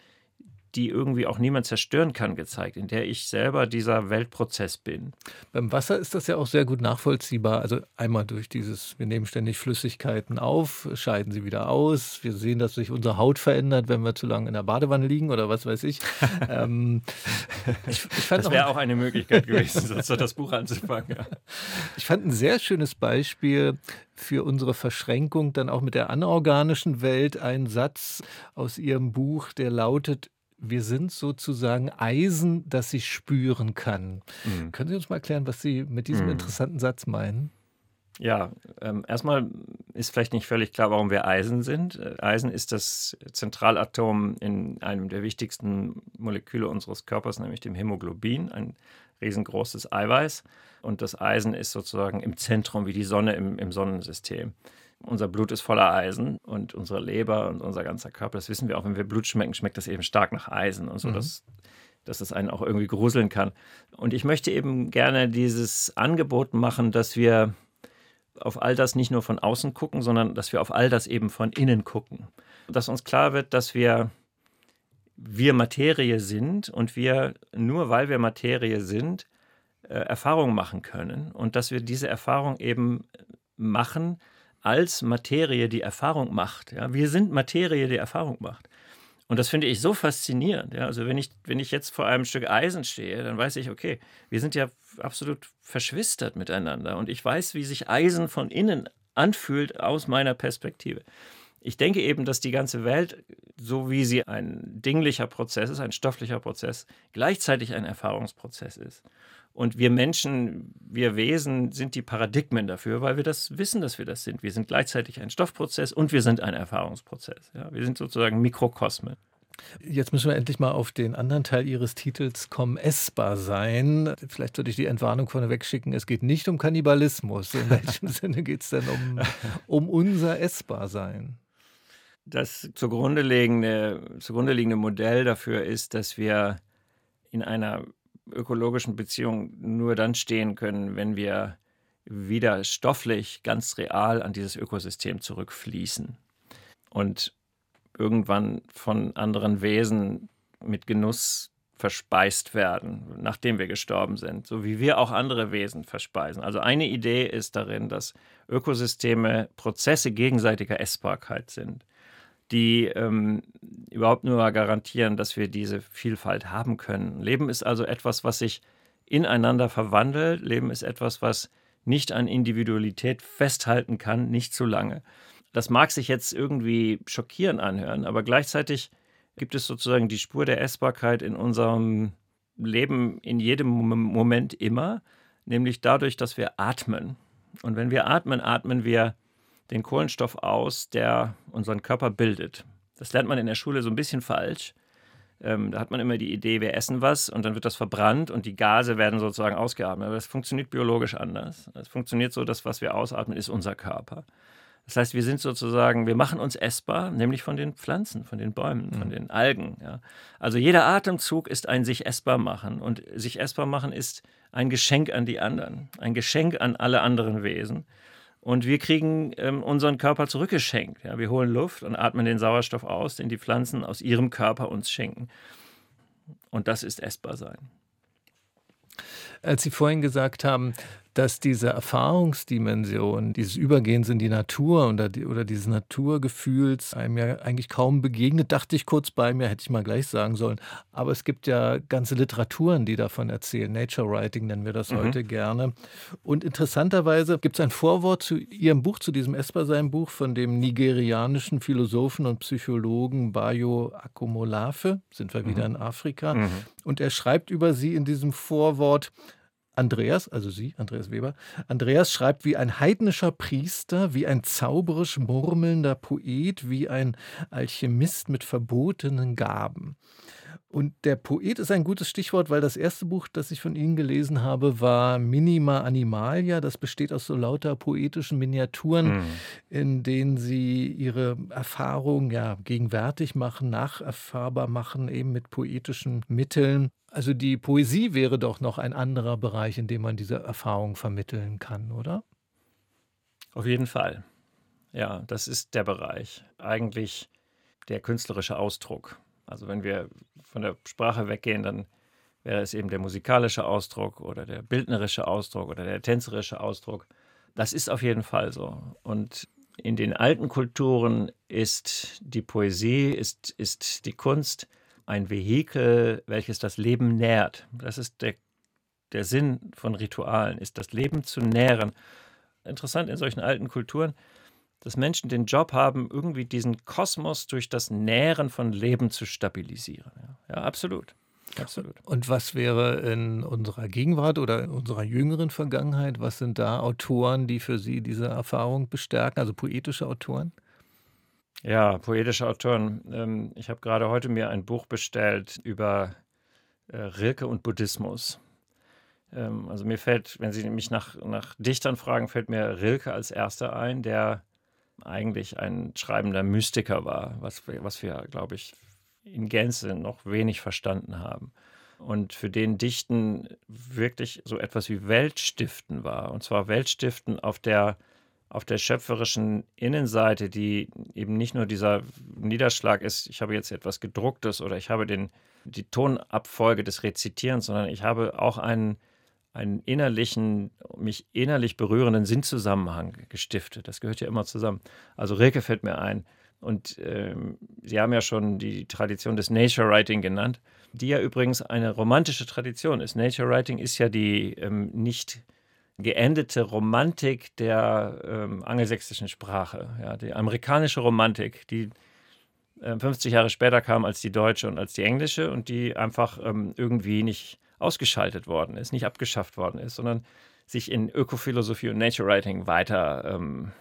die irgendwie auch niemand zerstören kann, gezeigt, in der ich selber dieser Weltprozess bin. Beim Wasser ist das ja auch sehr gut nachvollziehbar. Also einmal durch dieses, wir nehmen ständig Flüssigkeiten auf, scheiden sie wieder aus. Wir sehen, dass sich unsere Haut verändert, wenn wir zu lange in der Badewanne liegen oder was weiß ich. ähm, ich, ich das wäre auch eine Möglichkeit gewesen, sonst das Buch anzufangen. Ich fand ein sehr schönes Beispiel für unsere Verschränkung dann auch mit der anorganischen Welt ein Satz aus Ihrem Buch, der lautet, wir sind sozusagen Eisen, das sich spüren kann. Mhm. Können Sie uns mal erklären, was Sie mit diesem mhm. interessanten Satz meinen? Ja, ähm, erstmal ist vielleicht nicht völlig klar, warum wir Eisen sind. Äh, Eisen ist das Zentralatom in einem der wichtigsten Moleküle unseres Körpers, nämlich dem Hämoglobin, ein riesengroßes Eiweiß. Und das Eisen ist sozusagen im Zentrum wie die Sonne im, im Sonnensystem. Unser Blut ist voller Eisen und unsere Leber und unser ganzer Körper, das wissen wir auch, wenn wir Blut schmecken, schmeckt das eben stark nach Eisen und so, mhm. dass, dass es einen auch irgendwie gruseln kann. Und ich möchte eben gerne dieses Angebot machen, dass wir auf all das nicht nur von außen gucken, sondern dass wir auf all das eben von innen gucken. Dass uns klar wird, dass wir, wir Materie sind und wir, nur weil wir Materie sind, äh, Erfahrungen machen können und dass wir diese Erfahrung eben machen, als Materie die Erfahrung macht. Ja? Wir sind Materie, die Erfahrung macht. Und das finde ich so faszinierend. Ja? Also wenn ich, wenn ich jetzt vor einem Stück Eisen stehe, dann weiß ich, okay, wir sind ja absolut verschwistert miteinander. Und ich weiß, wie sich Eisen von innen anfühlt aus meiner Perspektive. Ich denke eben, dass die ganze Welt, so wie sie ein dinglicher Prozess ist, ein stofflicher Prozess, gleichzeitig ein Erfahrungsprozess ist. Und wir Menschen, wir Wesen sind die Paradigmen dafür, weil wir das wissen, dass wir das sind. Wir sind gleichzeitig ein Stoffprozess und wir sind ein Erfahrungsprozess. Ja, wir sind sozusagen Mikrokosme. Jetzt müssen wir endlich mal auf den anderen Teil Ihres Titels kommen, essbar sein. Vielleicht würde ich die Entwarnung vorneweg schicken, es geht nicht um Kannibalismus. In welchem Sinne geht es denn um, um unser Essbarsein? Das zugrunde liegende, zugrunde liegende Modell dafür ist, dass wir in einer ökologischen Beziehungen nur dann stehen können, wenn wir wieder stofflich ganz real an dieses Ökosystem zurückfließen und irgendwann von anderen Wesen mit Genuss verspeist werden, nachdem wir gestorben sind, so wie wir auch andere Wesen verspeisen. Also eine Idee ist darin, dass Ökosysteme Prozesse gegenseitiger Essbarkeit sind die ähm, überhaupt nur garantieren, dass wir diese Vielfalt haben können. Leben ist also etwas, was sich ineinander verwandelt. Leben ist etwas, was nicht an Individualität festhalten kann, nicht zu lange. Das mag sich jetzt irgendwie schockierend anhören, aber gleichzeitig gibt es sozusagen die Spur der Essbarkeit in unserem Leben in jedem Moment immer, nämlich dadurch, dass wir atmen. Und wenn wir atmen, atmen wir den Kohlenstoff aus, der unseren Körper bildet. Das lernt man in der Schule so ein bisschen falsch. Ähm, da hat man immer die Idee, wir essen was und dann wird das verbrannt und die Gase werden sozusagen ausgeatmet. Aber das funktioniert biologisch anders. Es funktioniert so, dass was wir ausatmen, ist unser Körper. Das heißt, wir sind sozusagen, wir machen uns essbar, nämlich von den Pflanzen, von den Bäumen, von mhm. den Algen. Ja. Also jeder Atemzug ist ein sich essbar machen und sich essbar machen ist ein Geschenk an die anderen, ein Geschenk an alle anderen Wesen. Und wir kriegen ähm, unseren Körper zurückgeschenkt. Ja, wir holen Luft und atmen den Sauerstoff aus, den die Pflanzen aus ihrem Körper uns schenken. Und das ist essbar sein. Als Sie vorhin gesagt haben, dass diese Erfahrungsdimension, dieses Übergehens in die Natur oder, die, oder dieses Naturgefühls einem ja eigentlich kaum begegnet, dachte ich kurz bei mir, hätte ich mal gleich sagen sollen. Aber es gibt ja ganze Literaturen, die davon erzählen. Nature Writing nennen wir das mhm. heute gerne. Und interessanterweise gibt es ein Vorwort zu Ihrem Buch, zu diesem Esper-Sein-Buch von dem nigerianischen Philosophen und Psychologen Bayo Akomolafe. Sind wir mhm. wieder in Afrika. Mhm. Und er schreibt über sie in diesem Vorwort, Andreas, also Sie, Andreas Weber, Andreas schreibt wie ein heidnischer Priester, wie ein zauberisch murmelnder Poet, wie ein Alchemist mit verbotenen Gaben. Und der Poet ist ein gutes Stichwort, weil das erste Buch, das ich von Ihnen gelesen habe, war Minima Animalia. Das besteht aus so lauter poetischen Miniaturen, mhm. in denen Sie Ihre Erfahrungen ja gegenwärtig machen, nacherfahrbar machen, eben mit poetischen Mitteln. Also die Poesie wäre doch noch ein anderer Bereich, in dem man diese Erfahrung vermitteln kann, oder? Auf jeden Fall. Ja, das ist der Bereich. Eigentlich der künstlerische Ausdruck. Also wenn wir von der Sprache weggehen, dann wäre es eben der musikalische Ausdruck oder der bildnerische Ausdruck oder der tänzerische Ausdruck. Das ist auf jeden Fall so. Und in den alten Kulturen ist die Poesie, ist, ist die Kunst ein Vehikel, welches das Leben nährt. Das ist der, der Sinn von Ritualen, ist das Leben zu nähren. Interessant in solchen alten Kulturen, dass Menschen den Job haben, irgendwie diesen Kosmos durch das Nähren von Leben zu stabilisieren. Ja, ja absolut. Absolut. Und was wäre in unserer Gegenwart oder in unserer jüngeren Vergangenheit, was sind da Autoren, die für Sie diese Erfahrung bestärken, also poetische Autoren? Ja, poetische Autoren. Ähm, ich habe gerade heute mir ein Buch bestellt über äh, Rilke und Buddhismus. Ähm, also mir fällt, wenn Sie mich nach, nach Dichtern fragen, fällt mir Rilke als erster ein, der eigentlich ein schreibender Mystiker war, was wir, was wir glaube ich, in Gänze noch wenig verstanden haben. Und für den Dichten wirklich so etwas wie Weltstiften war. Und zwar Weltstiften auf der auf der schöpferischen Innenseite, die eben nicht nur dieser Niederschlag ist, ich habe jetzt etwas gedrucktes oder ich habe den, die Tonabfolge des Rezitierens, sondern ich habe auch einen, einen innerlichen, mich innerlich berührenden Sinnzusammenhang gestiftet. Das gehört ja immer zusammen. Also Rilke fällt mir ein. Und ähm, Sie haben ja schon die Tradition des Nature Writing genannt, die ja übrigens eine romantische Tradition ist. Nature Writing ist ja die ähm, nicht geendete Romantik der ähm, angelsächsischen Sprache, ja, die amerikanische Romantik, die äh, 50 Jahre später kam als die deutsche und als die englische und die einfach ähm, irgendwie nicht ausgeschaltet worden ist, nicht abgeschafft worden ist, sondern sich in Ökophilosophie und Nature Writing weiter ähm,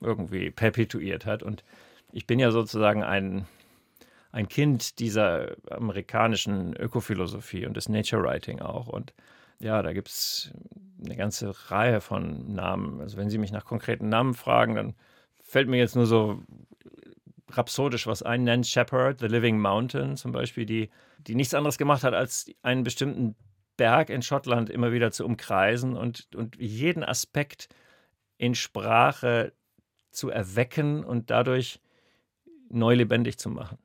irgendwie perpetuiert hat. Und ich bin ja sozusagen ein, ein Kind dieser amerikanischen Ökophilosophie und des Nature Writing auch. Und ja, da gibt es eine ganze Reihe von Namen. Also wenn Sie mich nach konkreten Namen fragen, dann fällt mir jetzt nur so rhapsodisch was ein. Nan Shepard, The Living Mountain zum Beispiel, die, die nichts anderes gemacht hat, als einen bestimmten Berg in Schottland immer wieder zu umkreisen und, und jeden Aspekt in Sprache zu erwecken und dadurch neu lebendig zu machen.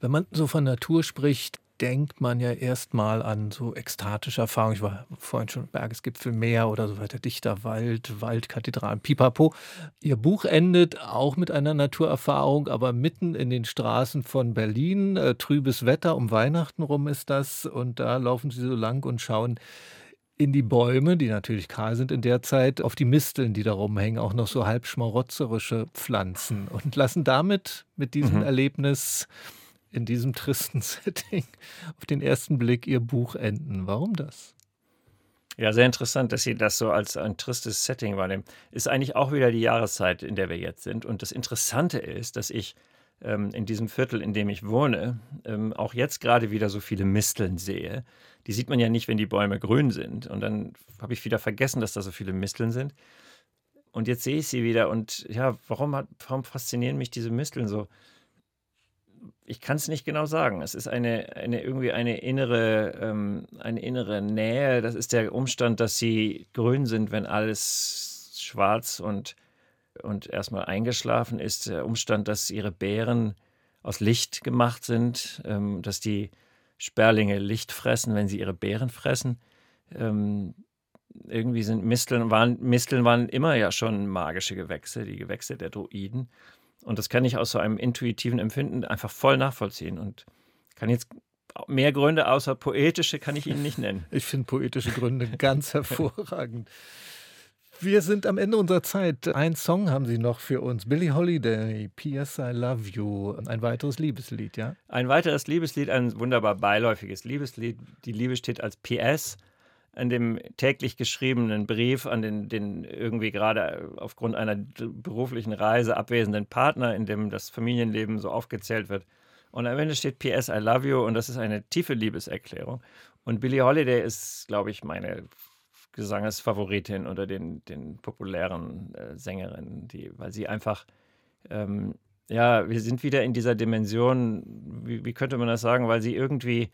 Wenn man so von Natur spricht, denkt man ja erstmal an so ekstatische Erfahrungen. Ich war vorhin schon Bergesgipfel, Meer oder so weiter, dichter Wald, Waldkathedralen, pipapo. Ihr Buch endet auch mit einer Naturerfahrung, aber mitten in den Straßen von Berlin. Äh, trübes Wetter, um Weihnachten rum ist das. Und da laufen sie so lang und schauen in die Bäume, die natürlich kahl sind in der Zeit, auf die Misteln, die da rumhängen, auch noch so halb schmarotzerische Pflanzen und lassen damit mit diesem mhm. Erlebnis in diesem tristen Setting auf den ersten Blick ihr Buch enden. Warum das? Ja, sehr interessant, dass Sie das so als ein tristes Setting wahrnehmen. Ist eigentlich auch wieder die Jahreszeit, in der wir jetzt sind. Und das Interessante ist, dass ich ähm, in diesem Viertel, in dem ich wohne, ähm, auch jetzt gerade wieder so viele Misteln sehe. Die sieht man ja nicht, wenn die Bäume grün sind. Und dann habe ich wieder vergessen, dass da so viele Misteln sind. Und jetzt sehe ich sie wieder. Und ja, warum, hat, warum faszinieren mich diese Misteln so? Ich kann es nicht genau sagen. Es ist eine, eine irgendwie eine innere, ähm, eine innere Nähe. Das ist der Umstand, dass sie grün sind, wenn alles schwarz und, und erstmal eingeschlafen ist. Der Umstand, dass ihre Beeren aus Licht gemacht sind, ähm, dass die Sperlinge Licht fressen, wenn sie ihre Beeren fressen. Ähm, irgendwie sind Misteln waren, Misteln waren immer ja schon magische Gewächse, die Gewächse der Druiden. Und das kann ich aus so einem intuitiven Empfinden einfach voll nachvollziehen und kann jetzt mehr Gründe außer poetische kann ich Ihnen nicht nennen. Ich finde poetische Gründe ganz hervorragend. Wir sind am Ende unserer Zeit. Ein Song haben Sie noch für uns. Billie Holiday, P.S. I Love You. Ein weiteres Liebeslied, ja? Ein weiteres Liebeslied, ein wunderbar beiläufiges Liebeslied. Die Liebe steht als PS an dem täglich geschriebenen Brief an den, den irgendwie gerade aufgrund einer beruflichen Reise abwesenden Partner, in dem das Familienleben so aufgezählt wird. Und am Ende steht PS I love you und das ist eine tiefe Liebeserklärung. Und Billie Holiday ist, glaube ich, meine Gesangesfavoritin unter den, den populären äh, Sängerinnen, die, weil sie einfach, ähm, ja, wir sind wieder in dieser Dimension, wie, wie könnte man das sagen, weil sie irgendwie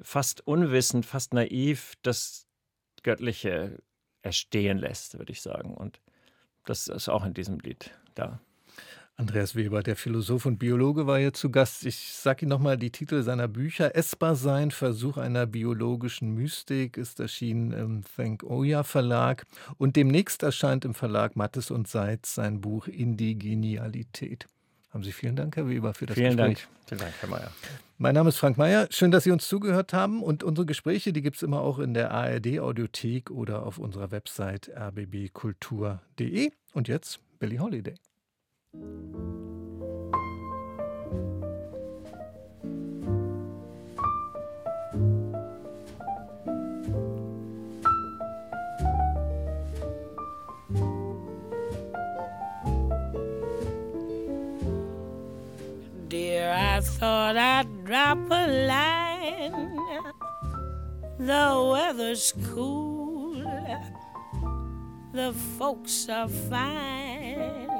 fast unwissend, fast naiv das Göttliche erstehen lässt, würde ich sagen. Und das ist auch in diesem Lied da. Andreas Weber, der Philosoph und Biologe, war hier zu Gast. Ich sage Ihnen nochmal die Titel seiner Bücher. Essbar sein, Versuch einer biologischen Mystik ist erschienen im Thank Oya Verlag. Und demnächst erscheint im Verlag Mattes und Seitz sein Buch Indigenialität. Haben Sie vielen Dank, Herr Weber, für das vielen Gespräch. Dank. Vielen Dank, Herr Mayer. Mein Name ist Frank Mayer. Schön, dass Sie uns zugehört haben. Und unsere Gespräche, die gibt es immer auch in der ARD-Audiothek oder auf unserer Website rbbkultur.de. Und jetzt Billie Holiday. thought I'd drop a line. The weather's cool, the folks are fine.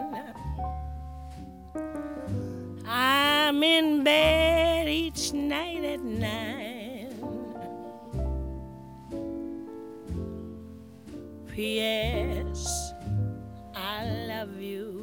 I'm in bed each night at nine. P.S. I love you.